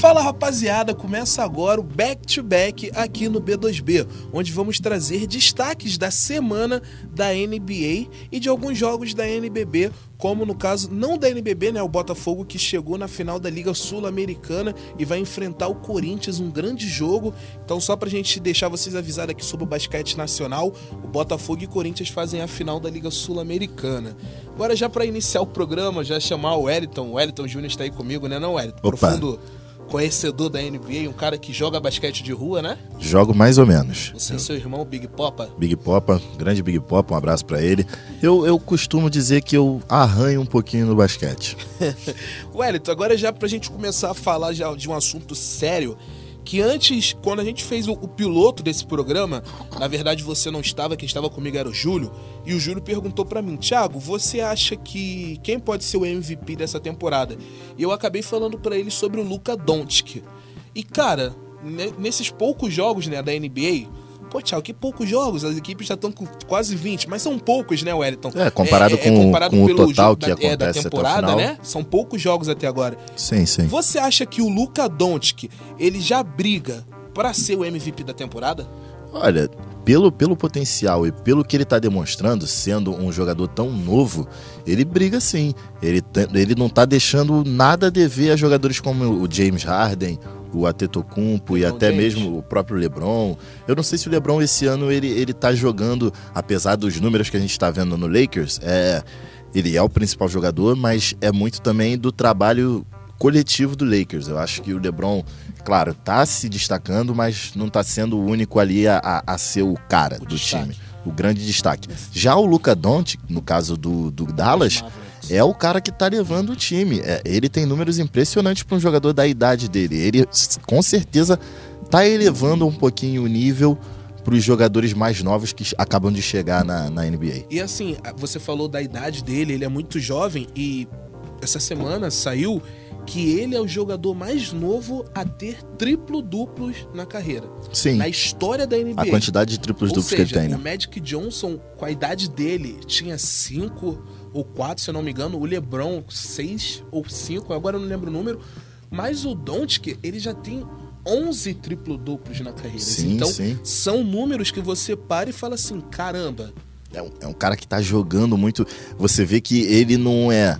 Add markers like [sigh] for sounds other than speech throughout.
Fala rapaziada, começa agora o Back to Back aqui no B2B, onde vamos trazer destaques da semana da NBA e de alguns jogos da NBB, como no caso não da NBB, né, o Botafogo que chegou na final da Liga Sul-Americana e vai enfrentar o Corinthians, um grande jogo. Então só pra gente deixar vocês avisados aqui sobre o basquete nacional, o Botafogo e Corinthians fazem a final da Liga Sul-Americana. Agora já para iniciar o programa, já chamar o Wellington, o Wellington Júnior está aí comigo, né, não, Wellington? Opa. Profundo conhecedor da NBA, um cara que joga basquete de rua, né? Jogo mais ou menos. Você e seu irmão Big Popa. Big Popa, grande Big Popa, um abraço pra ele. Eu, eu costumo dizer que eu arranho um pouquinho no basquete. [laughs] Wellington, agora já pra gente começar a falar já de um assunto sério, que antes, quando a gente fez o, o piloto desse programa, na verdade você não estava, quem estava comigo era o Júlio, e o Júlio perguntou pra mim, Thiago, você acha que quem pode ser o MVP dessa temporada? E eu acabei falando pra ele sobre o Luka Doncic. E cara, ne- nesses poucos jogos, né, da NBA, Pô, Thiago, que poucos jogos, as equipes já estão com quase 20, mas são poucos, né, Wellington? É, comparado com- com o total jogo que da, é, da acontece temporada, final. né? São poucos jogos até agora. Sim, sim. Você acha que o Luka Doncic, ele já briga pra ser o MVP da temporada? Olha, pelo, pelo potencial e pelo que ele tá demonstrando, sendo um jogador tão novo, ele briga sim. Ele, tá- ele não tá deixando nada a dever a jogadores como o James Harden, o Atetokounmpo e até James. mesmo o próprio LeBron. Eu não sei se o LeBron esse ano ele, ele tá jogando, apesar dos números que a gente tá vendo no Lakers, é, ele é o principal jogador, mas é muito também do trabalho coletivo do Lakers. Eu acho que o LeBron, claro, tá se destacando, mas não tá sendo o único ali a, a- ser o cara O do destaque. time. O grande destaque. Já o Luca Doncic, no caso do, do Dallas. É o cara que tá levando o time. É, ele tem números impressionantes para um jogador da idade dele. Ele com certeza tá elevando um pouquinho o nível para os jogadores mais novos que acabam de chegar na, na NBA. E assim, você falou da idade dele, ele é muito jovem e essa semana saiu que ele é o jogador mais novo a ter triplo-duplos na carreira. Sim, Na história da NBA. a quantidade de triplos Ou duplos que ele tem, o né? Magic Johnson, com a idade dele, tinha cinco ou quatro, se eu não me engano. O LeBron, seis ou cinco, agora eu não lembro o número. Mas o Doncic, ele já tem 11 triplo-duplos na carreira. Sim, então, sim. são números que você para e fala assim, caramba, É um, é um cara que tá jogando muito. Você vê que ele não é,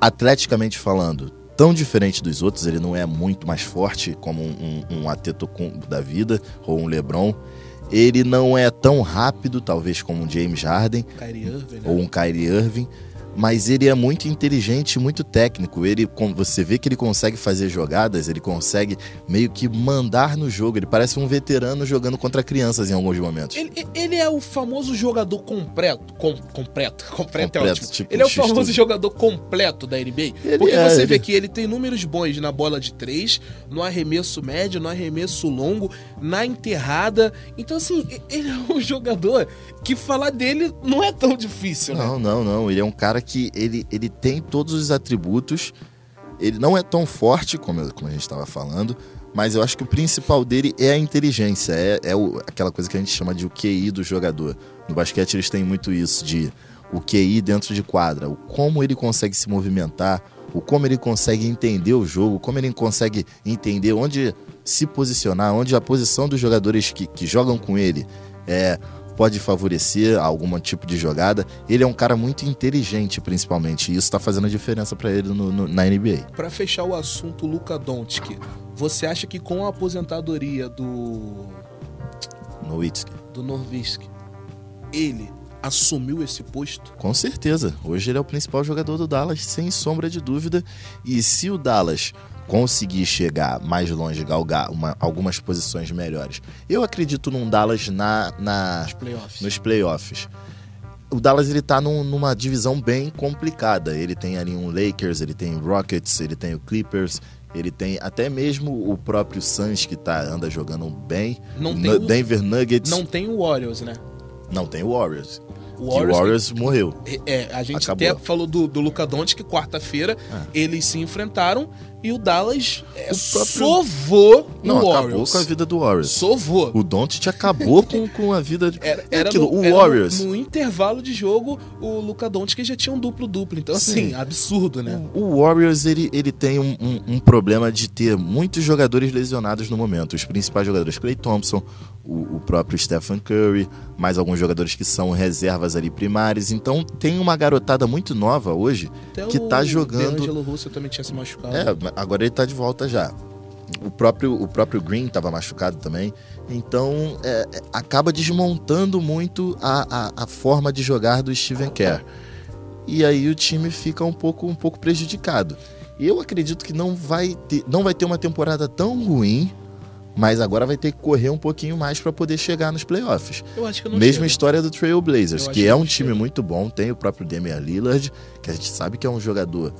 atleticamente falando, tão diferente dos outros. Ele não é muito mais forte como um, um, um da vida ou um LeBron. Ele não é tão rápido, talvez, como um James Harden Kyrie Irving, né? ou um Kyrie Irving. Mas ele é muito inteligente e muito técnico. Ele, com- você vê que ele consegue fazer jogadas, ele consegue meio que mandar no jogo. Ele parece um veterano jogando contra crianças em alguns momentos. Ele, ele é o famoso jogador completo. Com, completo. [laughs] Completo é Completo, ótimo. tipo ele é o X-Tudo. famoso jogador completo da NBA. Ele porque é, você ele- vê que ele tem números bons na bola de três, no arremesso médio, no arremesso longo, na enterrada. Então, assim, ele é um [laughs] jogador que falar dele não é tão difícil, né? Não, não, não. Ele é um cara que ele, ele tem todos os atributos. Ele não é tão forte, como, como a gente estava falando, mas eu acho que o principal dele é a inteligência. É, é o- aquela coisa que a gente chama de o QI do jogador. No basquete eles têm muito isso, de o QI dentro de quadra. O como ele consegue se movimentar, o como ele consegue entender o jogo, como ele consegue entender onde se posicionar, onde a posição dos jogadores que, que jogam com ele é, pode favorecer algum tipo de jogada. Ele é um cara muito inteligente, principalmente, e isso tá fazendo a diferença para ele no- no- na NBA. Pra fechar o assunto Luka Doncic, você acha que com a aposentadoria do Nowitzki. do Norvisk, ele assumiu esse posto? Com certeza. Hoje ele é o principal jogador do Dallas, sem sombra de dúvida. E se o Dallas conseguir chegar mais longe, galgar uma- algumas posições melhores, eu acredito num Dallas na, na, Nos playoffs. nos playoffs. O Dallas ele tá num- numa divisão bem complicada. Ele tem ali um Lakers, ele tem o Rockets, ele tem o Clippers, ele tem até mesmo o próprio Suns que tá anda jogando bem. Não tem o- Denver Nuggets. Não tem o Warriors, né? Não tem o Warriors. O Que o Warriors morreu. É, a gente Acabou. até falou do, do Luka Doncic que quarta-feira Ah. eles se enfrentaram E o Dallas é, O próprio- sovou Não, o acabou Warriors. com a vida do Warriors. Sovou. O Doncic acabou com, com a vida de... Era, É era aquilo, no, o era no- Warriors. No, intervalo de jogo, o Luca Doncic já tinha um duplo-duplo. Então, assim, Sim. absurdo, né? O Warriors ele, ele tem um, um- um problema de ter muitos jogadores lesionados no momento. Os principais jogadores, Clay Thompson, o, o próprio Stephen Curry, mais alguns jogadores que são reservas ali primárias. Então tem uma garotada muito nova hoje Até que o tá jogando. DeAngelo Russell também tinha se machucado. É, agora ele tá de volta já. O próprio, o próprio Green estava machucado também. Então é, é, acaba desmontando muito a, a, a forma de jogar do Steven Kerr. E aí o time fica um pouco, um pouco prejudicado. Eu acredito que não vai, ter, não vai ter uma temporada tão ruim, mas agora vai ter que correr um pouquinho mais para poder chegar nos playoffs. Eu acho que não Mesma chega. história do Trail Blazers, que que é um time muito bom, tem o próprio Damian Lillard, que a gente sabe que é um jogador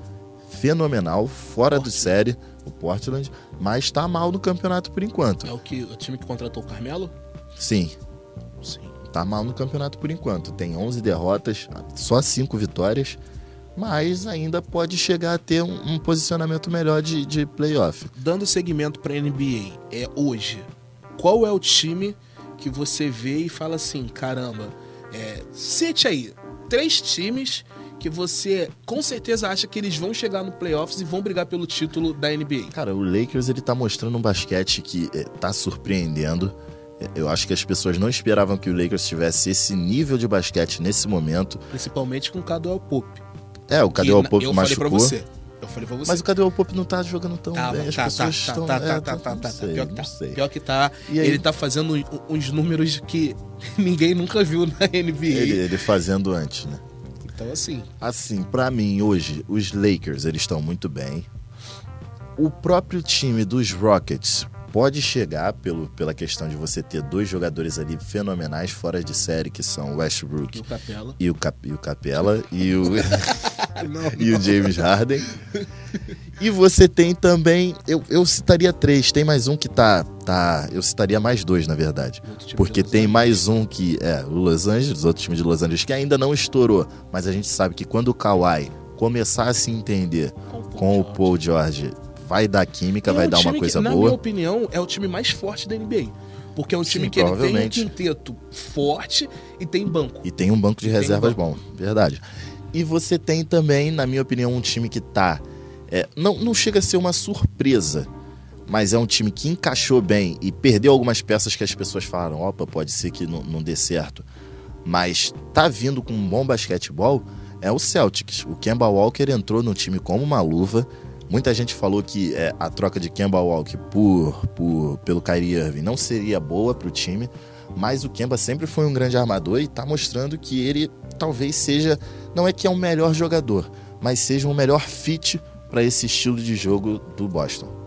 fenomenal, fora do Portland. série, o Portland, mas tá mal no campeonato por enquanto. É o, que, o time que contratou o Carmelo? Sim, Sim. tá mal no campeonato por enquanto. Tem 11 derrotas, só 5 vitórias, mas ainda pode chegar a ter um, um posicionamento melhor de, de playoff. Dando segmento pra NBA, é hoje. Qual é o time que você vê e fala assim, caramba, é, cite aí três times que você com certeza acha que eles vão chegar no playoffs e vão brigar pelo título da NBA. Cara, o Lakers ele tá mostrando um basquete que eh, tá surpreendendo. Eh, Eu acho que as pessoas não esperavam que o Lakers tivesse esse nível de basquete nesse momento. Principalmente com o Caldwell Pope. É, o Que Cadê o na- Pope Eu falei pra machucou. você. Eu falei pra você. Mas o o Pope não tá jogando tão Tá, bem. As tá, tá, pessoas tá, estão. tá, é, tá, tá, tá, tá. sei, Pior que tá. sei. Pior que tá. E? Ele tá fazendo um- uns números que [laughs] ninguém nunca viu na NBA. Ele, ele fazendo antes, né? Então, assim, Assim, pra mim, hoje, os Lakers, eles estão muito bem. O próprio time dos Rockets pode chegar pelo, pela questão de você ter dois jogadores ali fenomenais fora de série, que são o Westbrook o Capela. e o, Cap, e o Capela e o, [laughs] Não, e o James Harden. E você tem também, eu, eu citaria três, tem mais um que tá, tá, eu citaria mais dois, na verdade. Porque tem Los mais um que é o Los Angeles, outro time de Los Angeles, que ainda não estourou, mas a gente sabe que quando o Kawhi começar a se entender Angeles com o. Paul George, vai dar química, é vai dar uma coisa que, Na boa. minha opinião, é o time mais forte da NBA. Porque é um time Sim, que ele tem um quinteto forte e tem banco. E tem um banco de E reservas um bom, verdade. E você tem também, na minha opinião, um time que tá. é, não, não chega a ser uma surpresa, mas é um time que encaixou bem e perdeu algumas peças que as pessoas falaram: opa, pode ser que não, não dê certo. Mas tá vindo com um bom basquetebol. É o Celtics. O Kemba Walker entrou no time como uma luva. Muita gente falou que é, a troca de Kemba Walker por, por, pelo Kyrie Irving não seria boa para o time, mas o Kemba sempre foi um grande armador e está mostrando que ele talvez seja, não é que é o melhor jogador, mas seja um melhor fit para esse estilo de jogo do Boston.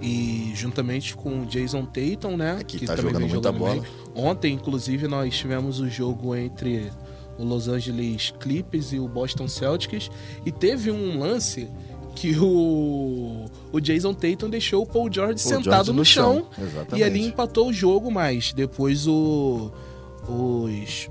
E juntamente com o Jason Tatum, né? É, que tá também jogando vem muita bola. bem. Ontem, inclusive, nós tivemos o jogo entre o Los Angeles Clippers e o Boston Celtics. E teve um lance que o, o Jason Tatum deixou o Paul George Paul sentado George no, chão. Exatamente. E ali empatou o jogo, mas depois o, os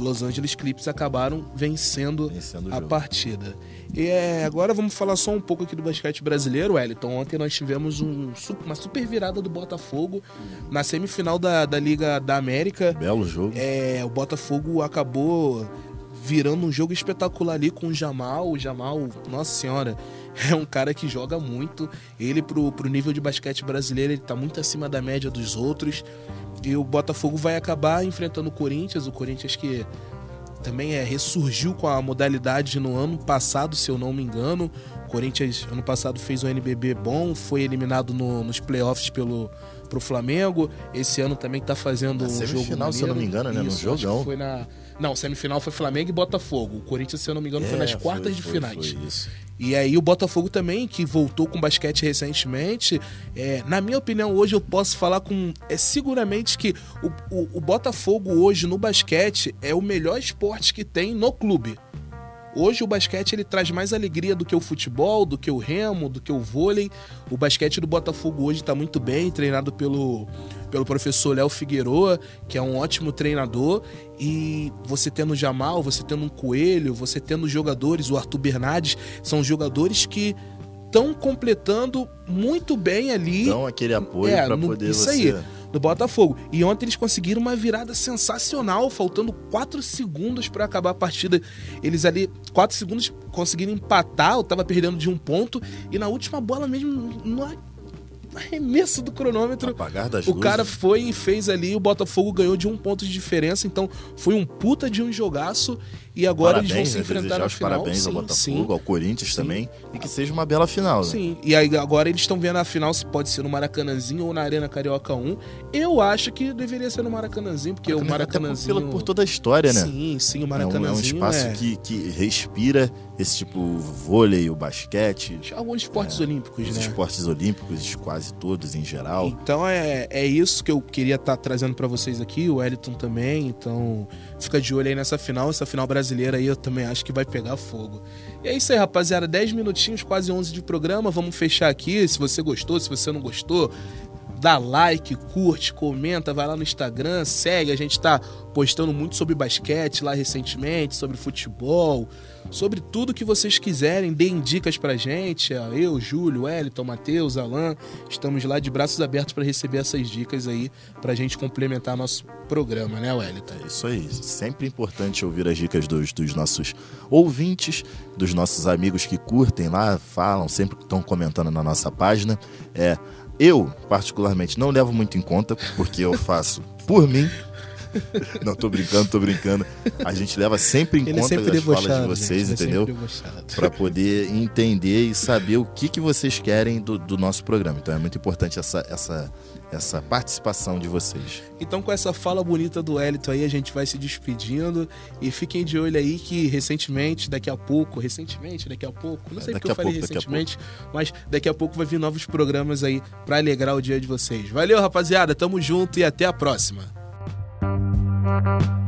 Los Angeles Clippers acabaram vencendo Vencendo a partida. E é, agora vamos falar só um pouco aqui do basquete brasileiro, Wellington. Ontem nós tivemos um uma super virada do Botafogo na semifinal da, da Liga da América. Belo jogo. É, o Botafogo acabou virando um jogo espetacular ali com o Jamal. O Jamal, nossa senhora, [laughs] é um cara que joga muito. Ele, pro, pro nível de basquete brasileiro, ele tá muito acima da média dos outros. E o Botafogo vai acabar enfrentando o Corinthians. O Corinthians que também é, ressurgiu com a modalidade no ano passado, se eu não me engano. O Corinthians, ano passado, fez um NBB bom, foi eliminado no- nos playoffs pelo pro Flamengo. Esse ano também tá fazendo Na um jogo semifinal, se eu não me maneiro. engano, né? Isso, acho que jogão. Foi na... Não, semifinal foi Flamengo e Botafogo. O Corinthians, se eu não me engano, foi É, nas quartas de foi, finais. foi isso. E aí o Botafogo também, que voltou com basquete recentemente, é, na minha opinião, hoje eu posso falar com é, seguramente que o, o, o Botafogo hoje no basquete é o melhor esporte que tem no clube. Hoje o basquete ele traz mais alegria do que o futebol, do que o remo, do que o vôlei. O basquete do Botafogo hoje está muito bem, treinado pelo, pelo professor Léo Figueroa, que é um ótimo treinador. E você tendo o Jamal, você tendo um Coelho, você tendo jogadores, o Arthur Bernardes, são jogadores que estão completando muito bem ali. Dão aquele apoio É, no- poder isso você... aí. Do Botafogo. E ontem eles conseguiram uma virada sensacional, faltando 4 segundos para acabar a partida. Eles ali, 4 segundos, conseguiram empatar, eu tava perdendo de um ponto. E na última bola mesmo, no arremesso do cronômetro, o luzes. cara foi e fez ali, o Botafogo ganhou de um ponto de diferença, então foi um puta de um jogaço e agora parabéns, eles vão se né? enfrentar na final. parabéns sim, ao Botafogo, sim, ao Corinthians também, e que seja uma bela final, né? sim. E aí agora eles estão vendo a final se pode ser no Maracanãzinho ou na Arena Carioca 1. Eu acho que deveria ser no Maracanãzinho, porque o Até por, Maracanãzinho pela- por toda a história, né? Sim, sim, o É um, é Maracanãzinho um espaço é- que, que respira esse tipo vôlei, o basquete, alguns esportes olímpicos, os né? esportes olímpicos, quase todos em geral. Então é, é isso que eu queria estar trazendo pra vocês aqui, o Wellington também. Então fica de olho aí nessa final. Essa final brasileira aí eu também acho que vai pegar fogo. E é isso aí, rapaziada. 10 minutinhos, quase 11 de programa. Vamos fechar aqui. Se você gostou, se você não gostou, dá like, curte, comenta, vai lá no Instagram, segue. A gente tá postando muito sobre basquete lá recentemente, sobre futebol, sobre tudo que vocês quiserem. Deem dicas pra gente. Eu, Júlio, Wellington, Matheus, Alan, estamos lá de braços abertos para receber essas dicas aí pra gente complementar nosso programa, né, Wellington? É isso aí. Sempre importante ouvir as dicas dos, dos nossos ouvintes, dos nossos amigos que curtem lá, falam, sempre estão comentando na nossa página. É, eu, particularmente, não levo muito em conta, porque eu faço por mim. [laughs] Não, tô brincando, tô brincando. A gente leva sempre em Ele é conta sempre as falas de vocês, gente, é entendeu? debochado. Para poder entender e saber o que, que vocês querem do, do nosso programa. Então é muito importante essa, essa, essa participação de vocês. Então, com essa fala bonita do Wellington aí, a gente vai se despedindo. E fiquem de olho aí que recentemente, daqui a pouco, recentemente, daqui a pouco, não sei É, porque eu a falei pouco, daqui recentemente, mas daqui a pouco vai vir novos programas aí pra alegrar o dia de vocês. Valeu, rapaziada, tamo junto e até a próxima. Thank you.